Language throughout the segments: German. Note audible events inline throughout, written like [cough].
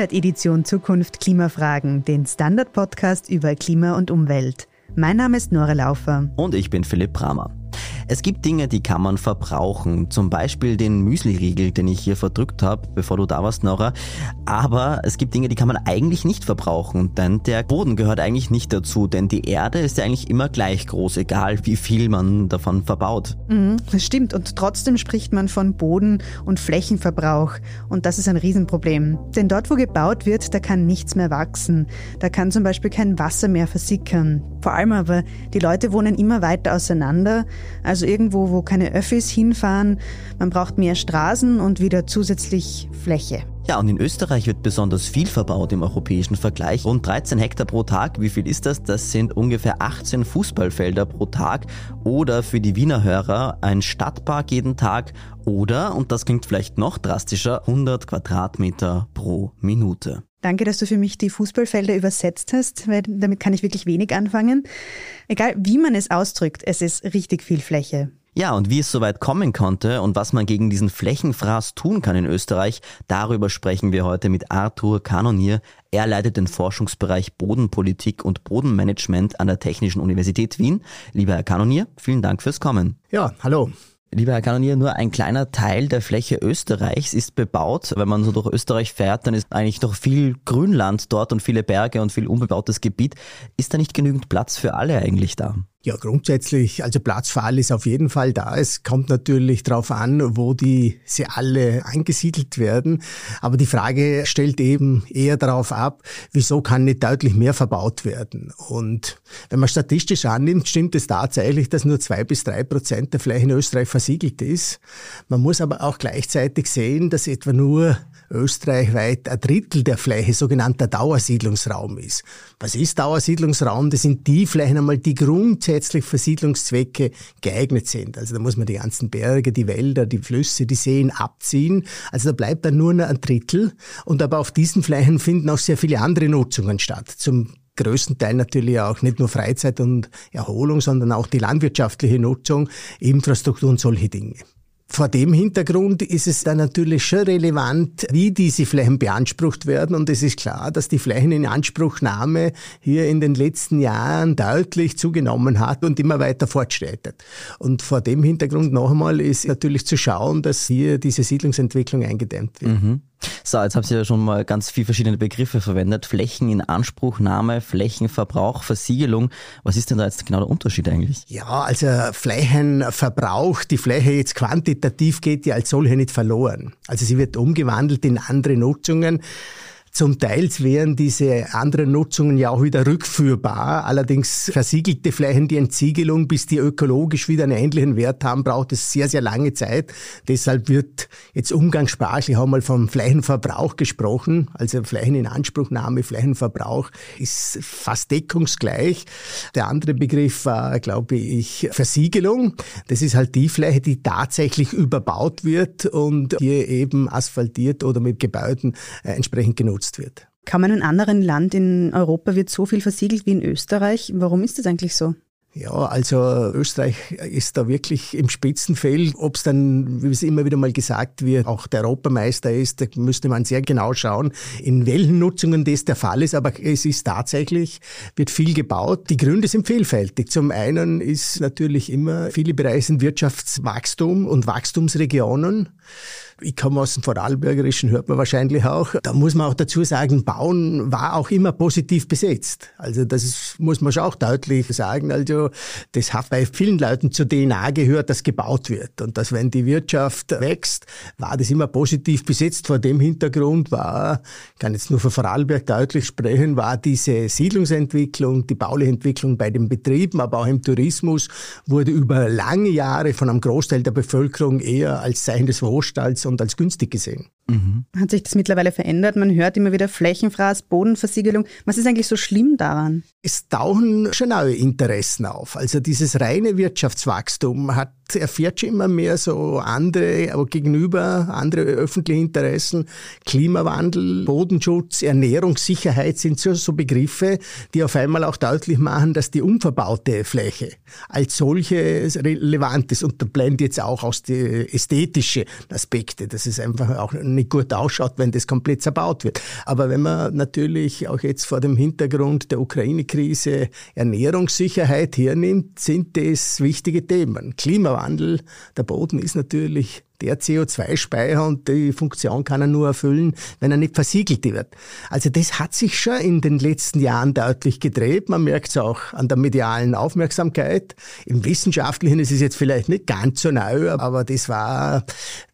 Hört Edition Zukunft Klimafragen, den Standard-Podcast über Klima und Umwelt. Mein Name ist Nora Laufer. Und ich bin Philipp Bramer. Es gibt Dinge, die kann man verbrauchen. Zum Beispiel den Müsli-Riegel, den ich hier verdrückt habe, bevor du da warst, Nora. Aber es gibt Dinge, die kann man eigentlich nicht verbrauchen, denn der Boden gehört eigentlich nicht dazu, denn die Erde ist ja eigentlich immer gleich groß, egal wie viel man davon verbaut. Mhm, das stimmt. Und trotzdem spricht man von Boden- und Flächenverbrauch. Und das ist ein Riesenproblem. Denn dort, wo gebaut wird, da kann nichts mehr wachsen. Da kann zum Beispiel kein Wasser mehr versickern. Vor allem aber, die Leute wohnen immer weiter auseinander. Also irgendwo, wo keine Öffis hinfahren. Man braucht mehr Straßen und wieder zusätzlich Fläche. Ja, und in Österreich wird besonders viel verbaut im europäischen Vergleich. Rund 13 Hektar pro Tag. Wie viel ist das? Das sind ungefähr 18 Fußballfelder pro Tag. Oder für die Wiener Hörer ein Stadtpark jeden Tag. Oder, und das klingt vielleicht noch drastischer, 100 Quadratmeter pro Minute. Danke, dass du für mich die Fußballfelder übersetzt hast, weil damit kann ich wirklich wenig anfangen. Egal wie man es ausdrückt, es ist richtig viel Fläche. Ja, und wie es soweit kommen konnte und was man gegen diesen Flächenfraß tun kann in Österreich, darüber sprechen wir heute mit Arthur Kanonier. Er leitet den Forschungsbereich Bodenpolitik und Bodenmanagement an der Technischen Universität Wien. Lieber Herr Kanonier, vielen Dank fürs Kommen. Ja, hallo. Lieber Herr Kanonier, nur ein kleiner Teil der Fläche Österreichs ist bebaut. Wenn man so durch Österreich fährt, dann ist eigentlich noch viel Grünland dort und viele Berge und viel unbebautes Gebiet. Ist da nicht genügend Platz für alle eigentlich da? Ja, grundsätzlich, also Platz für alle ist auf jeden Fall da. Es kommt natürlich darauf an, wo die sie alle angesiedelt werden. Aber die Frage stellt eben eher darauf ab, wieso kann nicht deutlich mehr verbaut werden? Und wenn man statistisch annimmt, stimmt es tatsächlich, dass nur zwei bis drei Prozent der Fläche in Österreich versiegelt ist. Man muss aber auch gleichzeitig sehen, dass etwa nur österreichweit ein Drittel der Fläche sogenannter Dauersiedlungsraum ist. Was ist Dauersiedlungsraum? Das sind die Flächen einmal, die grundsätzlich für Siedlungszwecke geeignet sind. Also da muss man die ganzen Berge, die Wälder, die Flüsse, die Seen abziehen. Also da bleibt dann nur ein Drittel. Und aber auf diesen Flächen finden auch sehr viele andere Nutzungen statt. Zum größten Teil natürlich auch nicht nur Freizeit und Erholung, sondern auch die landwirtschaftliche Nutzung, Infrastruktur und solche Dinge. Vor dem Hintergrund ist es dann natürlich schon relevant, wie diese Flächen beansprucht werden. Und es ist klar, dass die Flächeninanspruchnahme hier in den letzten Jahren deutlich zugenommen hat und immer weiter fortschreitet. Und vor dem Hintergrund noch einmal ist natürlich zu schauen, dass hier diese Siedlungsentwicklung eingedämmt wird. Mhm. So, jetzt habt ihr ja schon mal ganz viele verschiedene Begriffe verwendet. Flächen in Anspruchnahme, Flächenverbrauch, Versiegelung. Was ist denn da jetzt genau der Unterschied eigentlich? Ja, also Flächenverbrauch, die Fläche jetzt quantitativ geht ja als solche nicht verloren. Also sie wird umgewandelt in andere Nutzungen. Zum Teil wären diese anderen Nutzungen ja auch wieder rückführbar. Allerdings versiegelte Flächen, die Entsiegelung, bis die ökologisch wieder einen ähnlichen Wert haben, braucht es sehr, sehr lange Zeit. Deshalb wird jetzt umgangssprachlich auch mal vom Flächenverbrauch gesprochen. Also Flächeninanspruchnahme, Flächenverbrauch ist fast deckungsgleich. Der andere Begriff war, glaube ich, Versiegelung. Das ist halt die Fläche, die tatsächlich überbaut wird und hier eben asphaltiert oder mit Gebäuden äh, entsprechend genutzt genutzt wird. Kann man in einem anderen Land in Europa wird so viel versiegelt wie in Österreich? Warum ist das eigentlich so? Ja, also Österreich ist da wirklich im Spitzenfeld. Ob es dann, wie es immer wieder mal gesagt wird, auch der Europameister ist, da müsste man sehr genau schauen, in welchen Nutzungen das der Fall ist. Aber es ist tatsächlich, wird viel gebaut. Die Gründe sind vielfältig. Zum einen ist natürlich immer, viele Bereiche sind Wirtschaftswachstum und Wachstumsregionen. Ich komme aus dem Vorarlbergerischen, hört man wahrscheinlich auch. Da muss man auch dazu sagen, Bauen war auch immer positiv besetzt. Also das ist, muss man schon auch deutlich sagen. Also das hat bei vielen Leuten zur DNA gehört, dass gebaut wird. Und dass wenn die Wirtschaft wächst, war das immer positiv besetzt. Vor dem Hintergrund war, kann jetzt nur für Vorarlberg deutlich sprechen, war diese Siedlungsentwicklung, die bauliche Entwicklung bei den Betrieben, aber auch im Tourismus, wurde über lange Jahre von einem Großteil der Bevölkerung eher als Zeichen des Wohlstands und als günstig gesehen. Mhm. Hat sich das mittlerweile verändert? Man hört immer wieder Flächenfraß, Bodenversiegelung. Was ist eigentlich so schlimm daran? Es tauchen schon neue Interessen auf. Also dieses reine Wirtschaftswachstum hat erfährt schon immer mehr so andere, aber gegenüber andere öffentliche Interessen. Klimawandel, Bodenschutz, Ernährungssicherheit sind so, so Begriffe, die auf einmal auch deutlich machen, dass die unverbaute Fläche als solche relevant ist. Und da bleiben jetzt auch aus die ästhetische Aspekte, dass es einfach auch nicht gut ausschaut, wenn das komplett zerbaut wird. Aber wenn man natürlich auch jetzt vor dem Hintergrund der Ukraine-Krise Ernährungssicherheit hernimmt, sind das wichtige Themen. Klimawandel. Der Boden ist natürlich der CO2-Speicher und die Funktion kann er nur erfüllen, wenn er nicht versiegelt wird. Also das hat sich schon in den letzten Jahren deutlich gedreht. Man merkt es auch an der medialen Aufmerksamkeit. Im Wissenschaftlichen ist es jetzt vielleicht nicht ganz so neu, aber das war,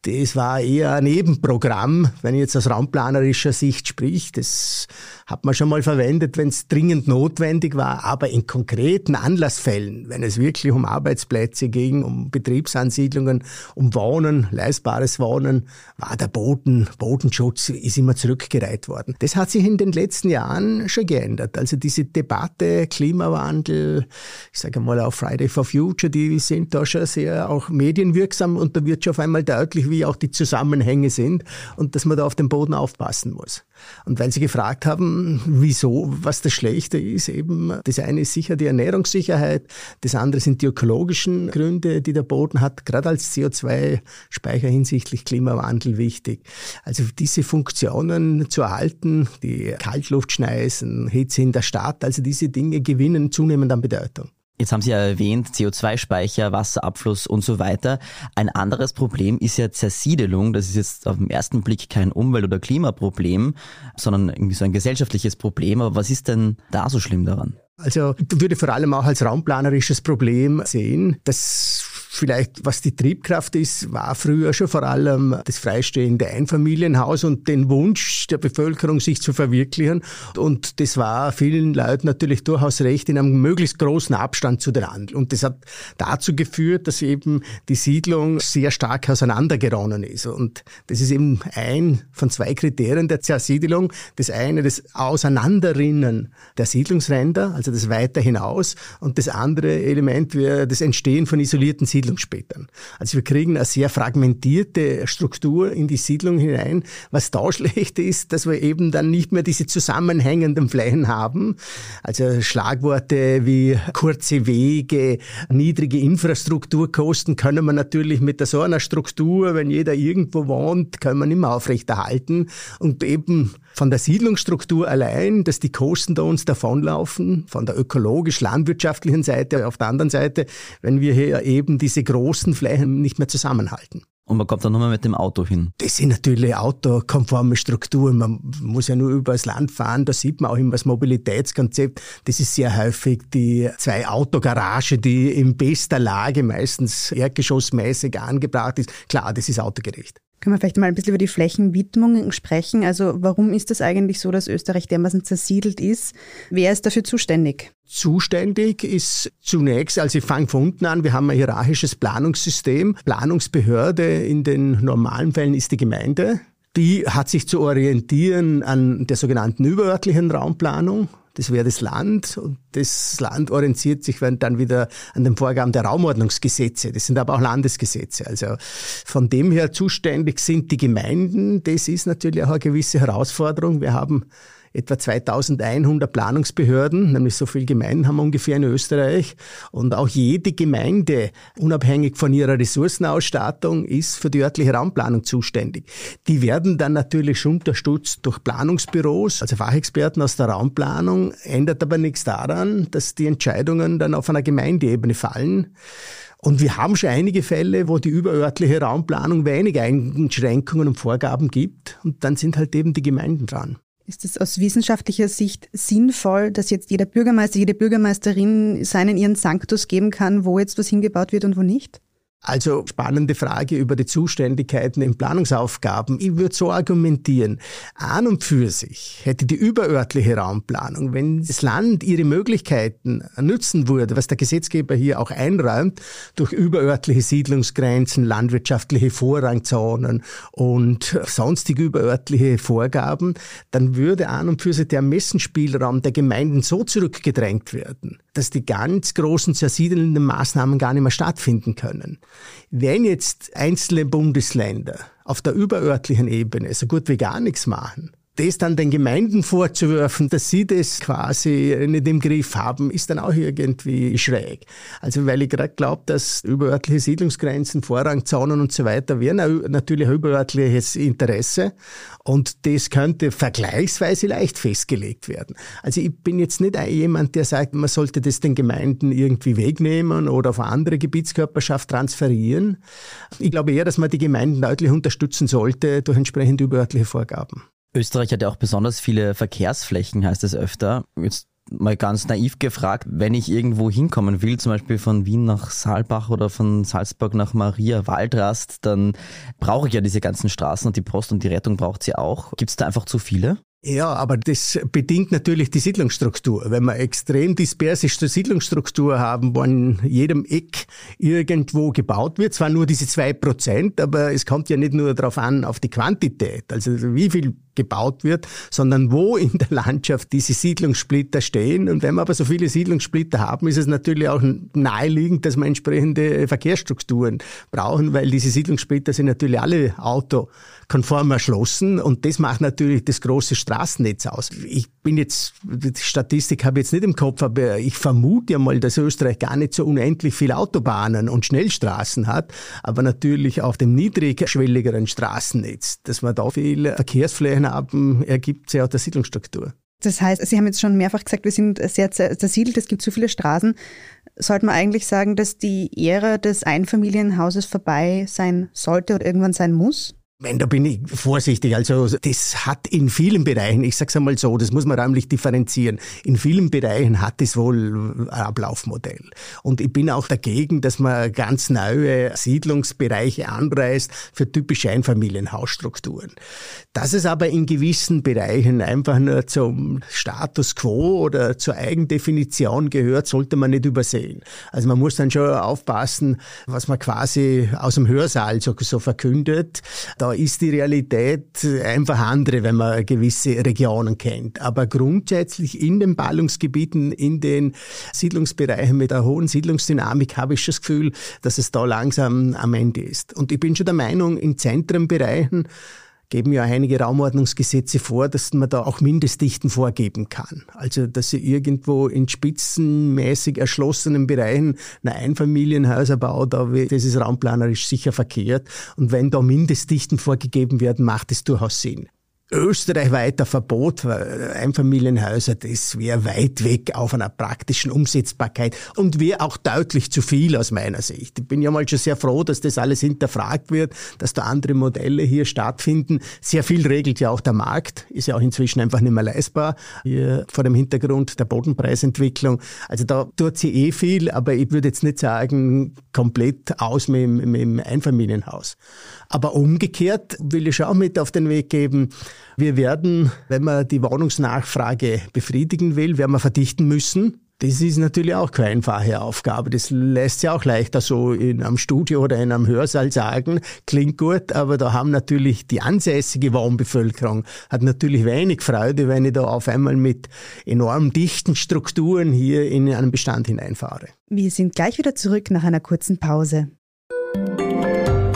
das war eher ein Nebenprogramm, wenn ich jetzt aus raumplanerischer Sicht sprich. Das hat man schon mal verwendet, wenn es dringend notwendig war, aber in konkreten Anlassfällen, wenn es wirklich um Arbeitsplätze ging, um Betriebsansiedlungen, um Wohnen, leistbares Wohnen, war der Boden, Bodenschutz ist immer zurückgereiht worden. Das hat sich in den letzten Jahren schon geändert. Also diese Debatte, Klimawandel, ich sage mal auch Friday for Future, die sind da schon sehr auch medienwirksam und da wird schon auf einmal deutlich, wie auch die Zusammenhänge sind und dass man da auf den Boden aufpassen muss. Und weil Sie gefragt haben, wieso, was das Schlechte ist, eben, das eine ist sicher die Ernährungssicherheit, das andere sind die ökologischen Gründe, die der Boden hat, gerade als CO2-Speicher hinsichtlich Klimawandel wichtig. Also diese Funktionen zu erhalten, die Kaltluftschneisen, Hitze in der Stadt, also diese Dinge gewinnen zunehmend an Bedeutung. Jetzt haben Sie ja erwähnt, CO2-Speicher, Wasserabfluss und so weiter. Ein anderes Problem ist ja Zersiedelung. Das ist jetzt auf den ersten Blick kein Umwelt- oder Klimaproblem, sondern irgendwie so ein gesellschaftliches Problem. Aber was ist denn da so schlimm daran? Also ich würde vor allem auch als raumplanerisches Problem sehen, dass vielleicht, was die Triebkraft ist, war früher schon vor allem das freistehende Einfamilienhaus und den Wunsch der Bevölkerung, sich zu verwirklichen. Und das war vielen Leuten natürlich durchaus recht in einem möglichst großen Abstand zu den anderen. Und das hat dazu geführt, dass eben die Siedlung sehr stark auseinandergeronnen ist. Und das ist eben ein von zwei Kriterien der Zersiedelung. Das eine, das Auseinanderrinnen der Siedlungsränder, also das weiter hinaus. Und das andere Element wäre das Entstehen von isolierten Siedlungen. Siedlungsspätern. Also wir kriegen eine sehr fragmentierte Struktur in die Siedlung hinein. Was da [laughs] schlecht ist, dass wir eben dann nicht mehr diese zusammenhängenden Flächen haben. Also Schlagworte wie kurze Wege, niedrige Infrastrukturkosten können wir natürlich mit so einer Struktur, wenn jeder irgendwo wohnt, können wir nicht mehr aufrechterhalten. Und eben von der Siedlungsstruktur allein, dass die Kosten da uns davonlaufen, von der ökologisch-landwirtschaftlichen Seite, auf der anderen Seite, wenn wir hier eben diese großen Flächen nicht mehr zusammenhalten. Und man kommt dann nur mal mit dem Auto hin. Das sind natürlich autokonforme Strukturen. Man muss ja nur über das Land fahren. Da sieht man auch immer das Mobilitätskonzept. Das ist sehr häufig die zwei Autogarage, die in bester Lage meistens erdgeschossmäßig angebracht ist. Klar, das ist autogerecht. Können wir vielleicht mal ein bisschen über die Flächenwidmung sprechen? Also warum ist es eigentlich so, dass Österreich dermaßen zersiedelt ist? Wer ist dafür zuständig? Zuständig ist zunächst, also ich fange von unten an, wir haben ein hierarchisches Planungssystem. Planungsbehörde in den normalen Fällen ist die Gemeinde. Die hat sich zu orientieren an der sogenannten überörtlichen Raumplanung. Das wäre das Land und das Land orientiert sich dann wieder an den Vorgaben der Raumordnungsgesetze. Das sind aber auch Landesgesetze. Also von dem her zuständig sind die Gemeinden. Das ist natürlich auch eine gewisse Herausforderung. Wir haben etwa 2100 Planungsbehörden, nämlich so viele Gemeinden haben wir ungefähr in Österreich. Und auch jede Gemeinde, unabhängig von ihrer Ressourcenausstattung, ist für die örtliche Raumplanung zuständig. Die werden dann natürlich schon unterstützt durch Planungsbüros, also Fachexperten aus der Raumplanung, ändert aber nichts daran, dass die Entscheidungen dann auf einer Gemeindeebene fallen. Und wir haben schon einige Fälle, wo die überörtliche Raumplanung wenig Einschränkungen und Vorgaben gibt. Und dann sind halt eben die Gemeinden dran. Ist es aus wissenschaftlicher Sicht sinnvoll, dass jetzt jeder Bürgermeister, jede Bürgermeisterin seinen ihren Sanctus geben kann, wo jetzt was hingebaut wird und wo nicht? Also spannende Frage über die Zuständigkeiten in Planungsaufgaben. Ich würde so argumentieren, an und für sich hätte die überörtliche Raumplanung, wenn das Land ihre Möglichkeiten nützen würde, was der Gesetzgeber hier auch einräumt, durch überörtliche Siedlungsgrenzen, landwirtschaftliche Vorrangzonen und sonstige überörtliche Vorgaben, dann würde an und für sich der Messenspielraum der Gemeinden so zurückgedrängt werden, dass die ganz großen zersiedelnden Maßnahmen gar nicht mehr stattfinden können. Wenn jetzt einzelne Bundesländer auf der überörtlichen Ebene so gut wie gar nichts machen, das dann den Gemeinden vorzuwerfen, dass sie das quasi nicht im Griff haben, ist dann auch irgendwie schräg. Also weil ich gerade glaube, dass überörtliche Siedlungsgrenzen, Vorrangzonen und so weiter wären natürlich ein überörtliches Interesse und das könnte vergleichsweise leicht festgelegt werden. Also ich bin jetzt nicht jemand, der sagt, man sollte das den Gemeinden irgendwie wegnehmen oder auf eine andere Gebietskörperschaft transferieren. Ich glaube eher, dass man die Gemeinden deutlich unterstützen sollte durch entsprechende überörtliche Vorgaben. Österreich hat ja auch besonders viele Verkehrsflächen, heißt es öfter. Jetzt mal ganz naiv gefragt, wenn ich irgendwo hinkommen will, zum Beispiel von Wien nach Saalbach oder von Salzburg nach Maria Waldrast, dann brauche ich ja diese ganzen Straßen und die Post und die Rettung braucht sie auch. Gibt es da einfach zu viele? Ja, aber das bedingt natürlich die Siedlungsstruktur. Wenn wir extrem dispersischste Siedlungsstruktur haben, wo an jedem Eck irgendwo gebaut wird, zwar nur diese zwei Prozent, aber es kommt ja nicht nur darauf an, auf die Quantität, also wie viel gebaut wird, sondern wo in der Landschaft diese Siedlungssplitter stehen. Und wenn wir aber so viele Siedlungssplitter haben, ist es natürlich auch naheliegend, dass wir entsprechende Verkehrsstrukturen brauchen, weil diese Siedlungssplitter sind natürlich alle autokonform erschlossen und das macht natürlich das große Straßennetz aus. Ich bin jetzt, die Statistik habe ich jetzt nicht im Kopf, aber ich vermute ja mal, dass Österreich gar nicht so unendlich viele Autobahnen und Schnellstraßen hat, aber natürlich auf dem niedrigschwelligeren Straßennetz, dass man da viel Verkehrsflächen haben, ergibt sich aus der Siedlungsstruktur. Das heißt, Sie haben jetzt schon mehrfach gesagt, wir sind sehr zersiedelt, es gibt zu viele Straßen. Sollte man eigentlich sagen, dass die Ära des Einfamilienhauses vorbei sein sollte oder irgendwann sein muss? Wenn, da bin ich vorsichtig. Also das hat in vielen Bereichen, ich sage es einmal so, das muss man räumlich differenzieren, in vielen Bereichen hat es wohl ein Ablaufmodell. Und ich bin auch dagegen, dass man ganz neue Siedlungsbereiche anreißt für typische Einfamilienhausstrukturen. Dass es aber in gewissen Bereichen einfach nur zum Status quo oder zur Eigendefinition gehört, sollte man nicht übersehen. Also man muss dann schon aufpassen, was man quasi aus dem Hörsaal so, so verkündet. Da da ist die Realität einfach andere, wenn man gewisse Regionen kennt. Aber grundsätzlich in den Ballungsgebieten, in den Siedlungsbereichen mit einer hohen Siedlungsdynamik habe ich schon das Gefühl, dass es da langsam am Ende ist. Und ich bin schon der Meinung, in Zentrenbereichen geben ja einige Raumordnungsgesetze vor, dass man da auch Mindestdichten vorgeben kann. Also, dass sie irgendwo in spitzenmäßig erschlossenen Bereichen ein Einfamilienhäuser baut, aber das ist raumplanerisch sicher verkehrt. Und wenn da Mindestdichten vorgegeben werden, macht es durchaus Sinn österreichweiter Verbot für Einfamilienhäuser, das wäre weit weg auf einer praktischen Umsetzbarkeit und wäre auch deutlich zu viel aus meiner Sicht. Ich bin ja mal schon sehr froh, dass das alles hinterfragt wird, dass da andere Modelle hier stattfinden. Sehr viel regelt ja auch der Markt, ist ja auch inzwischen einfach nicht mehr leistbar, hier vor dem Hintergrund der Bodenpreisentwicklung. Also da tut sie eh viel, aber ich würde jetzt nicht sagen, komplett aus mit, mit dem Einfamilienhaus. Aber umgekehrt will ich auch mit auf den Weg geben, wir werden, wenn man die Wohnungsnachfrage befriedigen will, werden wir verdichten müssen. Das ist natürlich auch keine einfache Aufgabe. Das lässt sich auch leichter so in einem Studio oder in einem Hörsaal sagen. Klingt gut, aber da haben natürlich die ansässige Wohnbevölkerung hat natürlich wenig Freude, wenn ich da auf einmal mit enorm dichten Strukturen hier in einen Bestand hineinfahre. Wir sind gleich wieder zurück nach einer kurzen Pause.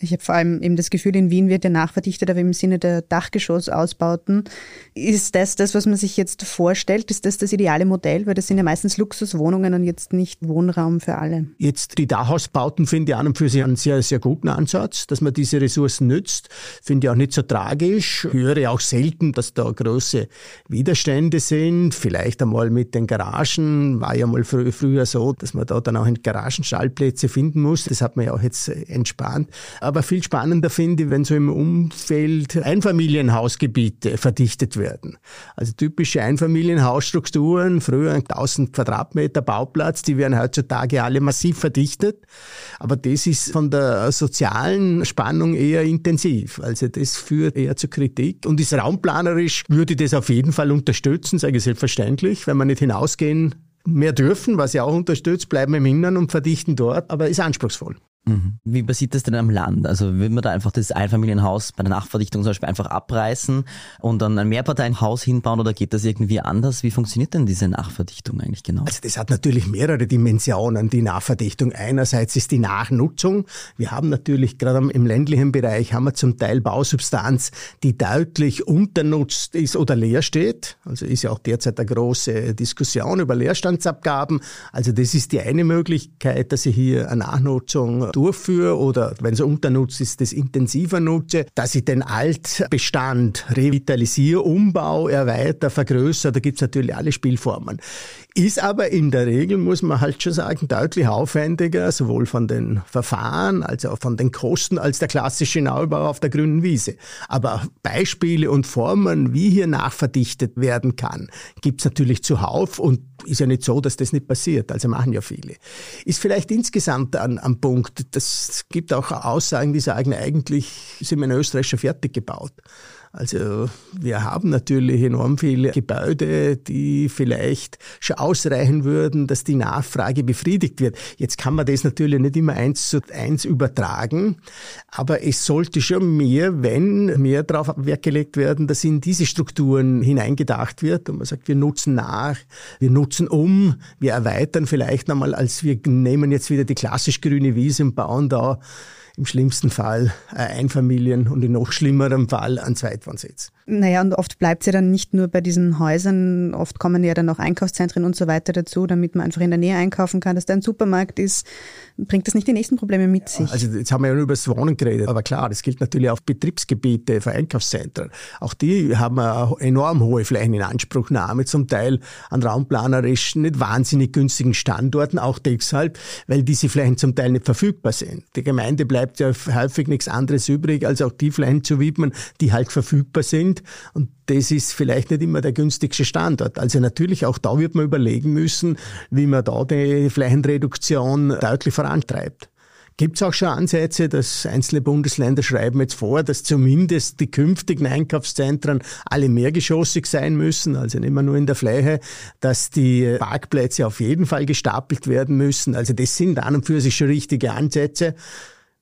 Ich habe vor allem eben das Gefühl, in Wien wird ja nachverdichtet, aber im Sinne der Dachgeschossausbauten. Ist das das, was man sich jetzt vorstellt? Ist das das ideale Modell? Weil das sind ja meistens Luxuswohnungen und jetzt nicht Wohnraum für alle. Jetzt die Dachhausbauten finde ich an und für sich einen sehr, sehr guten Ansatz, dass man diese Ressourcen nützt. Finde ich auch nicht so tragisch. Höre auch selten, dass da große Widerstände sind. Vielleicht einmal mit den Garagen. War ja mal frü früher so, dass man da dann auch in Garagenschallplätze finden muss. Das hat man ja auch jetzt entspannt. Aber viel spannender finde ich, wenn so im Umfeld Einfamilienhausgebiete verdichtet werden. Also typische Einfamilienhausstrukturen, früher 1000 Quadratmeter Bauplatz, die werden heutzutage alle massiv verdichtet. Aber das ist von der sozialen Spannung eher intensiv. Also das führt eher zur Kritik. Und ist raumplanerisch, würde ich das auf jeden Fall unterstützen, sage ich selbstverständlich, wenn man nicht hinausgehen mehr dürfen, was ja auch unterstützt, bleiben im Innern und verdichten dort, aber ist anspruchsvoll. Mhm. Wie passiert das denn am Land? Also will man da einfach das Einfamilienhaus bei der Nachverdichtung zum Beispiel einfach abreißen und dann ein Mehrparteienhaus hinbauen oder geht das irgendwie anders? Wie funktioniert denn diese Nachverdichtung eigentlich genau? Also das hat natürlich mehrere Dimensionen, die Nachverdichtung. Einerseits ist die Nachnutzung. Wir haben natürlich gerade im ländlichen Bereich haben wir zum Teil Bausubstanz, die deutlich unternutzt ist oder leer steht. Also ist ja auch derzeit eine große Diskussion über Leerstandsabgaben. Also das ist die eine Möglichkeit, dass ich hier eine Nachnutzung durchführe oder wenn es unternutzt ist, das intensiver nutze, dass ich den Altbestand revitalisiere, umbau, erweitere, vergrößere, da gibt's natürlich alle Spielformen. Ist aber in der Regel, muss man halt schon sagen, deutlich aufwendiger, sowohl von den Verfahren als auch von den Kosten als der klassische Neubau auf der grünen Wiese. Aber Beispiele und Formen, wie hier nachverdichtet werden kann, gibt's natürlich zuhauf und ist ja nicht so, dass das nicht passiert. Also machen ja viele. Ist vielleicht insgesamt an, am Punkt, das gibt auch Aussagen, die sagen, eigentlich sind wir in Österreich schon fertig gebaut. Also wir haben natürlich enorm viele Gebäude, die vielleicht schon ausreichen würden, dass die Nachfrage befriedigt wird. Jetzt kann man das natürlich nicht immer eins zu eins übertragen, aber es sollte schon mehr, wenn mehr darauf Wert gelegt werden, dass in diese Strukturen hineingedacht wird und man sagt, wir nutzen nach, wir nutzen um, wir erweitern vielleicht nochmal, als wir nehmen jetzt wieder die klassisch grüne Wiese und bauen da im schlimmsten Fall Einfamilien und in noch schlimmerem Fall ein Zweitwohnsitz. Naja, und oft bleibt ja dann nicht nur bei diesen Häusern, oft kommen ja dann auch Einkaufszentren und so weiter dazu, damit man einfach in der Nähe einkaufen kann, dass da ein Supermarkt ist. Bringt das nicht die nächsten Probleme mit sich? Also jetzt haben wir ja nur über das Wohnen geredet, aber klar, das gilt natürlich auch Betriebsgebiete für Einkaufszentren. Auch die haben enorm hohe Flächeninanspruchnahme, zum Teil an raumplanerisch nicht wahnsinnig günstigen Standorten, auch deshalb, weil diese Flächen zum Teil nicht verfügbar sind. Die Gemeinde bleibt ja häufig nichts anderes übrig, als auch die Flächen zu widmen, die halt verfügbar sind und das ist vielleicht nicht immer der günstigste Standort. Also natürlich auch da wird man überlegen müssen, wie man da die Flächenreduktion deutlich vorantreibt. Gibt es auch schon Ansätze, dass einzelne Bundesländer schreiben jetzt vor, dass zumindest die künftigen Einkaufszentren alle mehrgeschossig sein müssen, also nicht immer nur in der Fläche, dass die Parkplätze auf jeden Fall gestapelt werden müssen. Also das sind an und für sich schon richtige Ansätze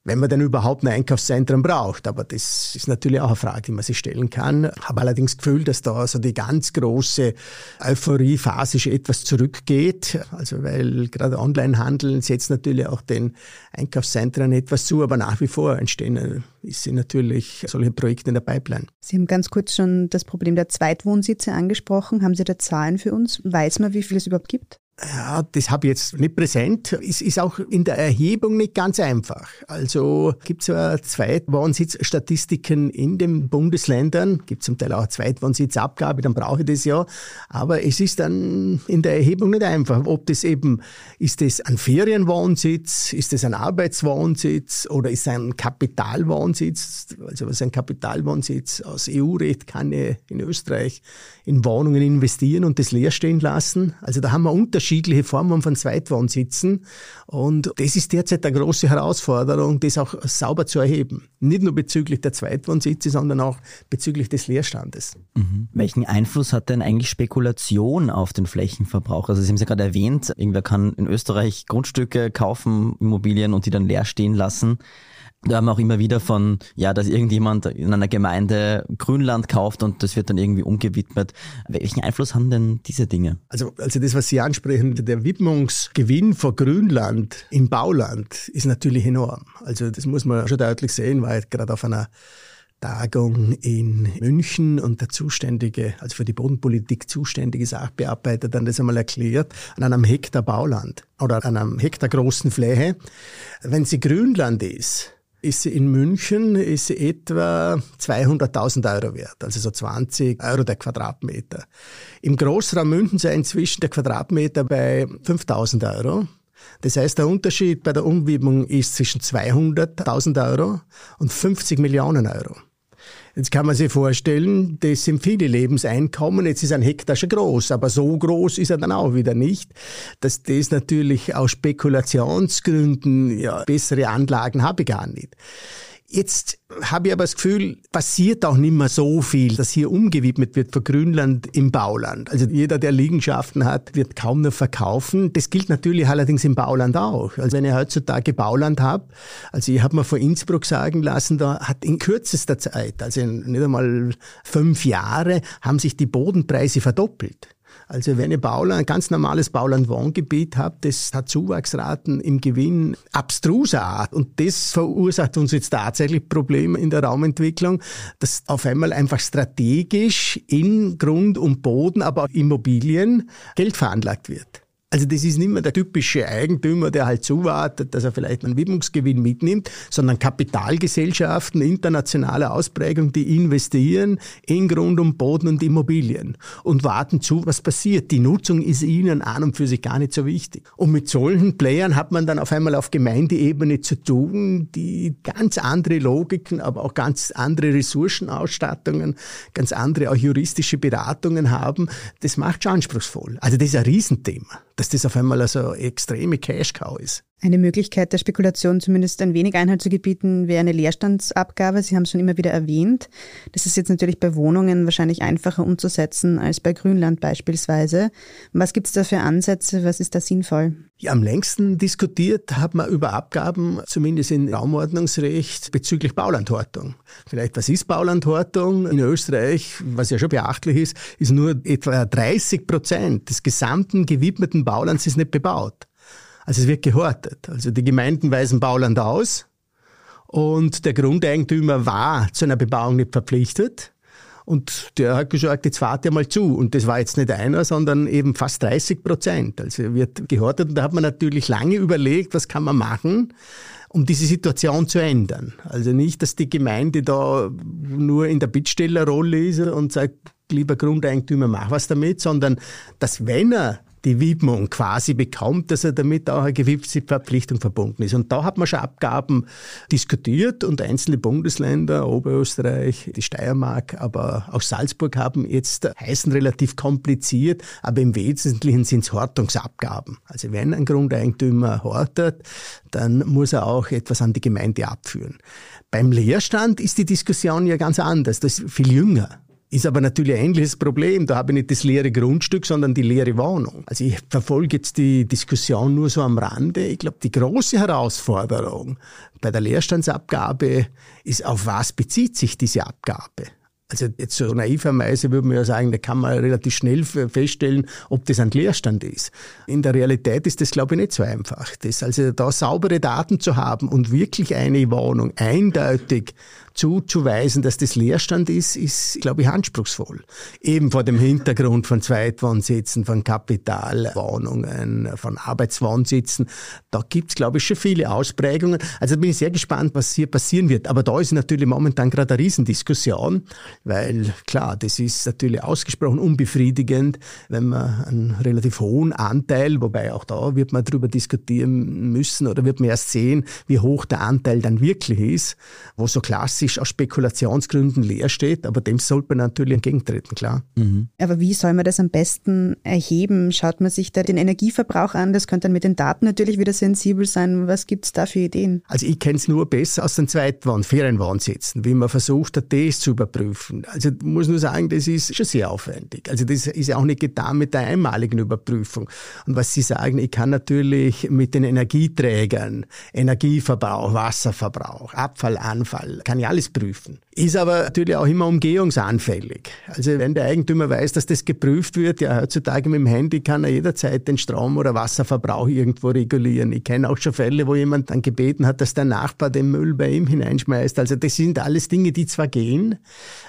wenn man denn überhaupt ein Einkaufszentrum braucht. Aber das ist natürlich auch eine Frage, die man sich stellen kann. Habe allerdings das Gefühl, dass da so die ganz große Euphorie-Phase schon etwas zurückgeht. Also weil gerade Onlinehandel setzt natürlich auch den Einkaufszentren etwas zu, aber nach wie vor entstehen äh, sind natürlich solche Projekte in der Pipeline. Sie haben ganz kurz schon das Problem der Zweitwohnsitze angesprochen. Haben Sie da Zahlen für uns? Weiß man, wie viel es überhaupt gibt? Ja, das habe ich jetzt nicht präsent. Es ist auch in der Erhebung nicht ganz einfach. Also gibt es zwar Zweitwohnsitzstatistiken in den Bundesländern, gibt zum Teil auch Zweitwohnsitzabgabe, dann brauche ich das ja. Aber es ist dann in der Erhebung nicht einfach. Ob das eben, ist das ein Ferienwohnsitz, ist das ein Arbeitswohnsitz oder ist es ein Kapitalwohnsitz? Also was ein Kapitalwohnsitz? Aus EU-Recht kann ich in Österreich in Wohnungen investieren und das leer stehen lassen. Also da haben wir Unterschiede unterschiedliche Formen von Zweitwohnsitzen. Und das ist derzeit eine große Herausforderung, das auch sauber zu erheben. Nicht nur bezüglich der Zweitwohnsitze, sondern auch bezüglich des Leerstandes. Mhm. Welchen Einfluss hat denn eigentlich Spekulation auf den Flächenverbrauch? Also Sie haben es ja gerade erwähnt, irgendwer kann in Österreich Grundstücke kaufen, Immobilien und die dann leer stehen lassen. Da haben wir auch immer wieder von, ja, dass irgendjemand in einer Gemeinde Grünland kauft und das wird dann irgendwie umgewidmet. Welchen Einfluss haben denn diese Dinge? Also, also das, was Sie ansprechen, der Widmungsgewinn von Grünland im Bauland ist natürlich enorm. Also das muss man schon deutlich sehen, weil gerade auf einer Tagung in München und der zuständige, also für die Bodenpolitik zuständige Sachbearbeiter dann das einmal erklärt, an einem Hektar Bauland oder an einem Hektar großen Fläche. Wenn sie Grünland ist, ist sie in München ist sie etwa 200.000 Euro wert, also so 20 Euro der Quadratmeter. Im Großraum München sei inzwischen der Quadratmeter bei 5.000 Euro. Das heißt, der Unterschied bei der Umwidmung ist zwischen 200.000 Euro und 50 Millionen Euro. Jetzt kann man sich vorstellen, das sind viele Lebenseinkommen. Jetzt ist ein Hektar schon groß, aber so groß ist er dann auch wieder nicht, dass das natürlich aus Spekulationsgründen, ja, bessere Anlagen habe ich gar nicht. Jetzt habe ich aber das Gefühl, passiert auch nicht mehr so viel, dass hier umgewidmet wird von Grünland im Bauland. Also jeder, der Liegenschaften hat, wird kaum noch verkaufen. Das gilt natürlich allerdings im Bauland auch. Also wenn ich heutzutage Bauland habe, also ich habe mir vor Innsbruck sagen lassen, da hat in kürzester Zeit, also in nicht einmal fünf Jahre, haben sich die Bodenpreise verdoppelt. Also wenn ihr Bauland, ein ganz normales Bauland-Wohngebiet habt, das hat Zuwachsraten im Gewinn abstruser Art. Und das verursacht uns jetzt tatsächlich Probleme in der Raumentwicklung, dass auf einmal einfach strategisch in Grund und Boden, aber auch Immobilien Geld veranlagt wird. Also das ist nicht mehr der typische Eigentümer, der halt zuwartet, dass er vielleicht einen Widmungsgewinn mitnimmt, sondern Kapitalgesellschaften internationaler Ausprägung, die investieren in Grund und Boden und Immobilien und warten zu, was passiert. Die Nutzung ist ihnen an und für sich gar nicht so wichtig. Und mit solchen Playern hat man dann auf einmal auf Gemeindeebene zu tun, die ganz andere Logiken, aber auch ganz andere Ressourcenausstattungen, ganz andere auch juristische Beratungen haben. Das macht schon anspruchsvoll. Also das ist ein Riesenthema dass das auf einmal also extreme Cash-Cow ist. Eine Möglichkeit der Spekulation zumindest ein wenig Einhalt zu gebieten wäre eine Leerstandsabgabe. Sie haben es schon immer wieder erwähnt. Das ist jetzt natürlich bei Wohnungen wahrscheinlich einfacher umzusetzen als bei Grünland beispielsweise. Was gibt es da für Ansätze? Was ist da sinnvoll? Ja, am längsten diskutiert hat man über Abgaben, zumindest in Raumordnungsrecht, bezüglich Baulandhortung. Vielleicht, was ist Baulandhortung? In Österreich, was ja schon beachtlich ist, ist nur etwa 30 Prozent des gesamten gewidmeten Baulands ist nicht bebaut. Also es wird gehortet. Also die Gemeinden weisen Bauland aus und der Grundeigentümer war zu einer Bebauung nicht verpflichtet. Und der hat gesagt, jetzt fahrt ihr mal zu. Und das war jetzt nicht einer, sondern eben fast 30 Prozent. Also wird gehortet. Und da hat man natürlich lange überlegt, was kann man machen, um diese Situation zu ändern. Also nicht, dass die Gemeinde da nur in der Bittstellerrolle ist und sagt, lieber Grundeigentümer, mach was damit, sondern dass wenn er die Widmung quasi bekommt, dass er damit auch eine gewisse Verpflichtung verbunden ist. Und da hat man schon Abgaben diskutiert und einzelne Bundesländer, Oberösterreich, die Steiermark, aber auch Salzburg haben jetzt heißen relativ kompliziert, aber im Wesentlichen sind es Hortungsabgaben. Also wenn ein Grundeigentümer hortet, dann muss er auch etwas an die Gemeinde abführen. Beim Leerstand ist die Diskussion ja ganz anders, das ist viel jünger. Ist aber natürlich ein ähnliches Problem. Da habe ich nicht das leere Grundstück, sondern die leere Wohnung. Also ich verfolge jetzt die Diskussion nur so am Rande. Ich glaube, die große Herausforderung bei der Leerstandsabgabe ist, auf was bezieht sich diese Abgabe? Also jetzt so naiverweise würde man ja sagen, da kann man relativ schnell feststellen, ob das ein Leerstand ist. In der Realität ist das, glaube ich, nicht so einfach. Das also da saubere Daten zu haben und wirklich eine Wohnung eindeutig zuzuweisen, dass das Leerstand ist, ist, glaube ich, anspruchsvoll. Eben vor dem Hintergrund von Zweitwohnsitzen, von Kapitalwohnungen, von Arbeitswohnsitzen. Da gibt's, glaube ich, schon viele Ausprägungen. Also bin ich sehr gespannt, was hier passieren wird. Aber da ist natürlich momentan gerade eine Riesendiskussion, weil klar, das ist natürlich ausgesprochen unbefriedigend, wenn man einen relativ hohen Anteil, wobei auch da wird man darüber diskutieren müssen oder wird man erst sehen, wie hoch der Anteil dann wirklich ist, wo so klassisch klassisch aus Spekulationsgründen leer steht, aber dem sollte man natürlich entgegentreten, klar. Mhm. Aber wie soll man das am besten erheben? Schaut man sich da den Energieverbrauch an? Das könnte dann mit den Daten natürlich wieder sensibel sein. Was gibt es da für Ideen? Also ich kenne es nur besser aus den Zweitwohn-, Ferienwohnsitzen, wie man versucht hat, das zu überprüfen. Also ich muss nur sagen, das ist schon sehr aufwendig. Also das ist ja auch nicht getan mit der einmaligen Überprüfung. Und was Sie sagen, ich kann natürlich mit den Energieträgern, Energieverbrauch, Wasserverbrauch, Abfallanfall, kann ich alles prüfen. Ist aber natürlich auch immer umgehungsanfällig. Also wenn der Eigentümer weiß, dass das geprüft wird, ja heutzutage mit dem Handy kann er jederzeit den Strom- oder Wasserverbrauch irgendwo regulieren. Ich kenne auch schon Fälle, wo jemand dann gebeten hat, dass der Nachbar den Müll bei ihm hineinschmeißt. Also das sind alles Dinge, die zwar gehen,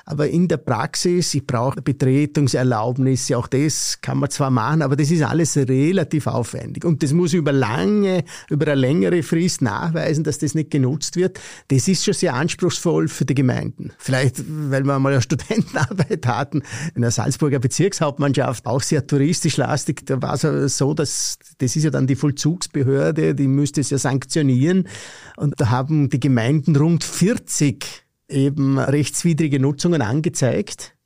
aber in der Praxis, ich brauche Betretungserlaubnis, auch das kann man zwar machen, aber das ist alles relativ aufwendig. Und das muss über lange, über eine längere Frist nachweisen, dass das nicht genutzt wird. Das ist schon sehr anspruchsvoll für die Gemeinden. Vielleicht, weil wir mal eine [laughs] Studentenarbeit hatten, in der Salzburger Bezirkshauptmannschaft, auch sehr touristisch lastig. Da war es so, dass das ist ja dann die Vollzugsbehörde, die müsste es ja sanktionieren. Und da haben die Gemeinden rund 40 eben rechtswidrige Nutzungen angezeigt.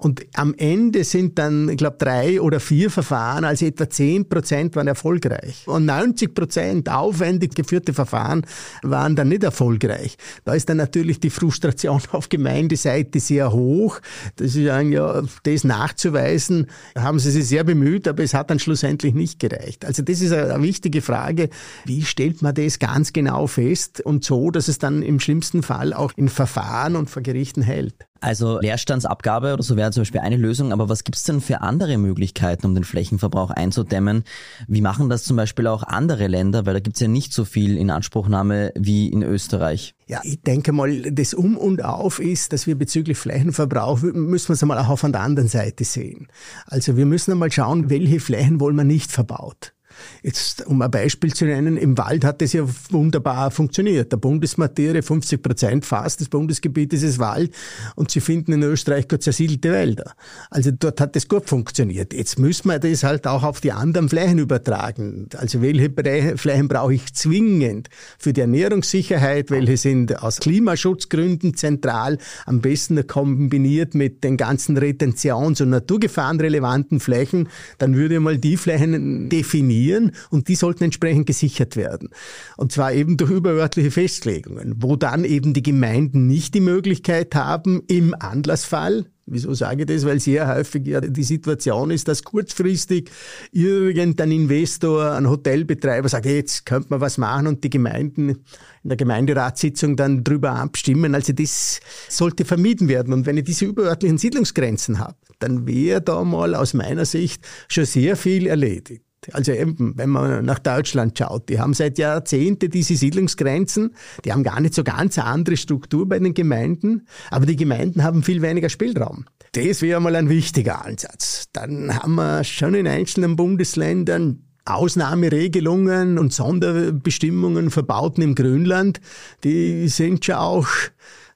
Und am Ende sind dann, ich glaube, drei oder vier Verfahren, also etwa zehn Prozent waren erfolgreich. Und 90 Prozent aufwendig geführte Verfahren waren dann nicht erfolgreich. Da ist dann natürlich die Frustration [laughs] auf Gemeindeseite sehr hoch. Das ist ja, ja, das nachzuweisen, haben sie sich sehr bemüht, aber es hat dann schlussendlich nicht gereicht. Also das ist eine wichtige Frage. Wie stellt man das ganz genau fest und so, dass es dann im schlimmsten Fall auch in Verfahren und vor Gerichten hält? Also Leerstandsabgabe oder so wäre zum Beispiel eine Lösung, aber was gibt's denn für andere Möglichkeiten, um den Flächenverbrauch einzudämmen? Wie machen das zum Beispiel auch andere Länder, weil da gibt's ja nicht so viel in Anspruchnahme wie in Österreich? Ja, ich denke mal, das Um und Auf ist, dass wir bezüglich Flächenverbrauch, müssen wir es einmal auch auf der anderen Seite sehen. Also wir müssen einmal schauen, welche Flächen wollen wir nicht verbaut. Jetzt, um ein Beispiel zu nennen, im Wald hat das ja wunderbar funktioniert. Der Bundesmaterie, 50 Prozent fast des Bundesgebietes ist Wald und Sie finden in Österreich gut zersiedelte Wälder. Also dort hat das gut funktioniert. Jetzt müssen wir das halt auch auf die anderen Flächen übertragen. Also welche Flächen brauche ich zwingend für die Ernährungssicherheit? Welche sind aus Klimaschutzgründen zentral? Am besten kombiniert mit den ganzen Retentions- und naturgefahrenrelevanten Flächen. Dann würde ich mal die Flächen definieren, passieren und die sollten entsprechend gesichert werden. Und zwar eben durch überörtliche Festlegungen, wo dann eben die Gemeinden nicht die Möglichkeit haben, im Anlassfall Wieso sage ich das? Weil sehr häufig ja die Situation ist, dass kurzfristig irgendein Investor, ein Hotelbetreiber sagt, jetzt könnte man was machen und die Gemeinden in der Gemeinderatssitzung dann drüber abstimmen. Also das sollte vermieden werden. Und wenn ich diese überörtlichen Siedlungsgrenzen habe, dann wäre da mal aus meiner Sicht schon sehr viel erledigt. Also eben, wenn man nach Deutschland schaut, die haben seit Jahrzehnten diese Siedlungsgrenzen, die haben gar nicht so ganz eine andere Struktur bei den Gemeinden, aber die Gemeinden haben viel weniger Spielraum. Das wäre mal ein wichtiger Ansatz. Dann haben wir schon in einzelnen Bundesländern Ausnahmeregelungen und Sonderbestimmungen verbauten im Grünland, die sind schon auch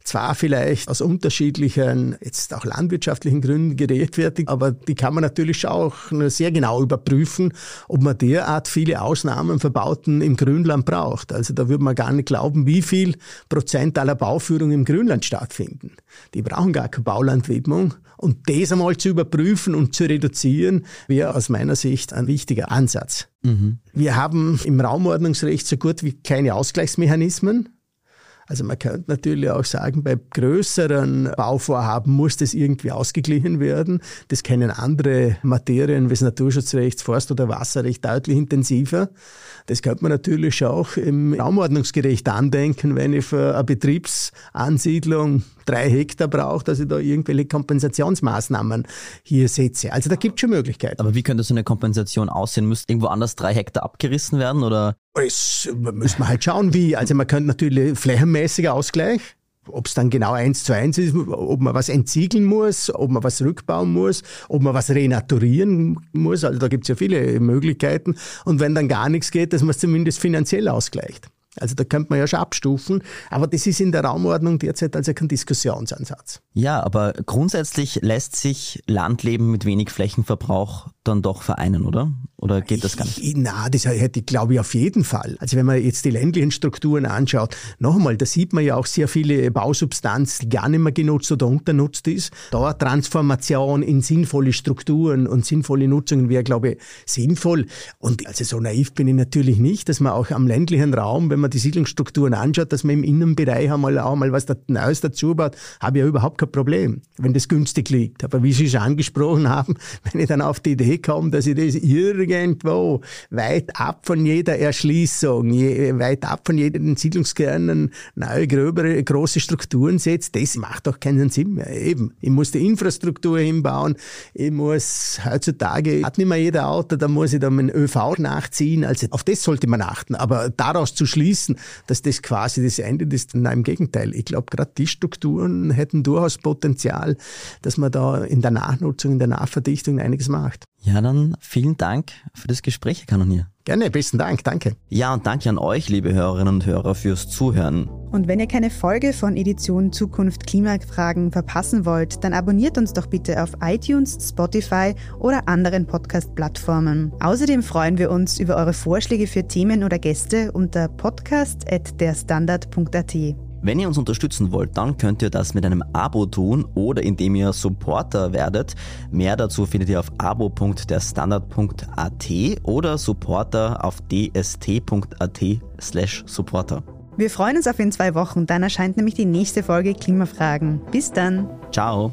zwar vielleicht aus unterschiedlichen, jetzt auch landwirtschaftlichen Gründen gerechtfertigt, aber die kann man natürlich auch sehr genau überprüfen, ob man derart viele Ausnahmen verbauten im Grünland braucht. Also da würde man gar nicht glauben, wie viel Prozent aller Bauführungen im Grünland stattfinden. Die brauchen gar keine Baulandwidmung. Und das einmal zu überprüfen und zu reduzieren, wäre aus meiner Sicht ein wichtiger Ansatz. Mhm. Wir haben im Raumordnungsrecht so gut wie keine Ausgleichsmechanismen. Also man könnte natürlich auch sagen, bei größeren Bauvorhaben muss das irgendwie ausgeglichen werden. Das kennen andere Materien wie das Naturschutzrecht, Forst- oder Wasserrecht deutlich intensiver. Das könnte man natürlich auch im Raumordnungsgericht andenken, wenn ich für eine Betriebsansiedlung drei Hektar brauche, dass ich da irgendwelche Kompensationsmaßnahmen hier setze. Also da gibt es schon Möglichkeiten. Aber wie könnte so eine Kompensation aussehen? Müsste irgendwo anders drei Hektar abgerissen werden oder? Das müssen wir halt schauen, wie. Also man könnte natürlich flächenmäßiger Ausgleich ob es dann genau eins zu eins ist, ob man was entsiegeln muss, ob man was rückbauen muss, ob man was renaturieren muss. Also da gibt es ja viele Möglichkeiten. Und wenn dann gar nichts geht, dass man es zumindest finanziell ausgleicht. Also da könnte man ja schon abstufen, aber das ist in der Raumordnung derzeit also kein Diskussionsansatz. Ja, aber grundsätzlich lässt sich Landleben mit wenig Flächenverbrauch dann doch vereinen, oder? Oder geht das gar nicht? Ich, na, das hätte ich glaube ich auf jeden Fall. Also wenn man jetzt die ländlichen Strukturen anschaut, nochmal, da sieht man ja auch sehr viele Bausubstanz, die gar nicht mehr genutzt oder unternutzt ist. Da Transformation in sinnvolle Strukturen und sinnvolle Nutzungen wäre, glaube ich, sinnvoll. Und also so naiv bin ich natürlich nicht, dass man auch am ländlichen Raum, wenn man die Siedlungsstrukturen anschaut, dass man im Innenbereich einmal auch mal was Neues dazu baut, habe ich ja überhaupt kein Problem, wenn das günstig liegt. Aber wie Sie schon angesprochen haben, [laughs] wenn ich dann auf die Idee komme, dass ich das irgendwo weit ab von jeder Erschließung, weit ab von jeden Siedlungskernen neue, gröbere, große Strukturen setze, das macht doch keinen Sinn mehr. Eben, ich muss die Infrastruktur hinbauen, ich muss heutzutage, hat nicht mehr jeder Auto, da muss ich dann meinen ÖV nachziehen, also auf das sollte man achten, aber daraus zu schließen, dass das quasi das Ende ist, nein, im Gegenteil. Ich glaube, gerade die Strukturen hätten durchaus Potenzial, dass man da in der Nachnutzung, in der Nachverdichtung einiges macht. Ja, dann vielen Dank für das Gespräch, Herr Kanonier. Gerne, besten Dank, danke. Ja, und danke an euch, liebe Hörerinnen und Hörer, fürs Zuhören. Und wenn ihr keine Folge von Edition Zukunft Klimafragen verpassen wollt, dann abonniert uns doch bitte auf iTunes, Spotify oder anderen Podcast-Plattformen. Außerdem freuen wir uns über eure Vorschläge für Themen oder Gäste unter podcast.derstandard.at. Wenn ihr uns unterstützen wollt, dann könnt ihr das mit einem Abo tun oder indem ihr Supporter werdet. Mehr dazu findet ihr auf abo.derstandard.at oder Supporter auf dst.at slash Supporter. Wir freuen uns auf in zwei Wochen, dann erscheint nämlich die nächste Folge Klimafragen. Bis dann. Ciao.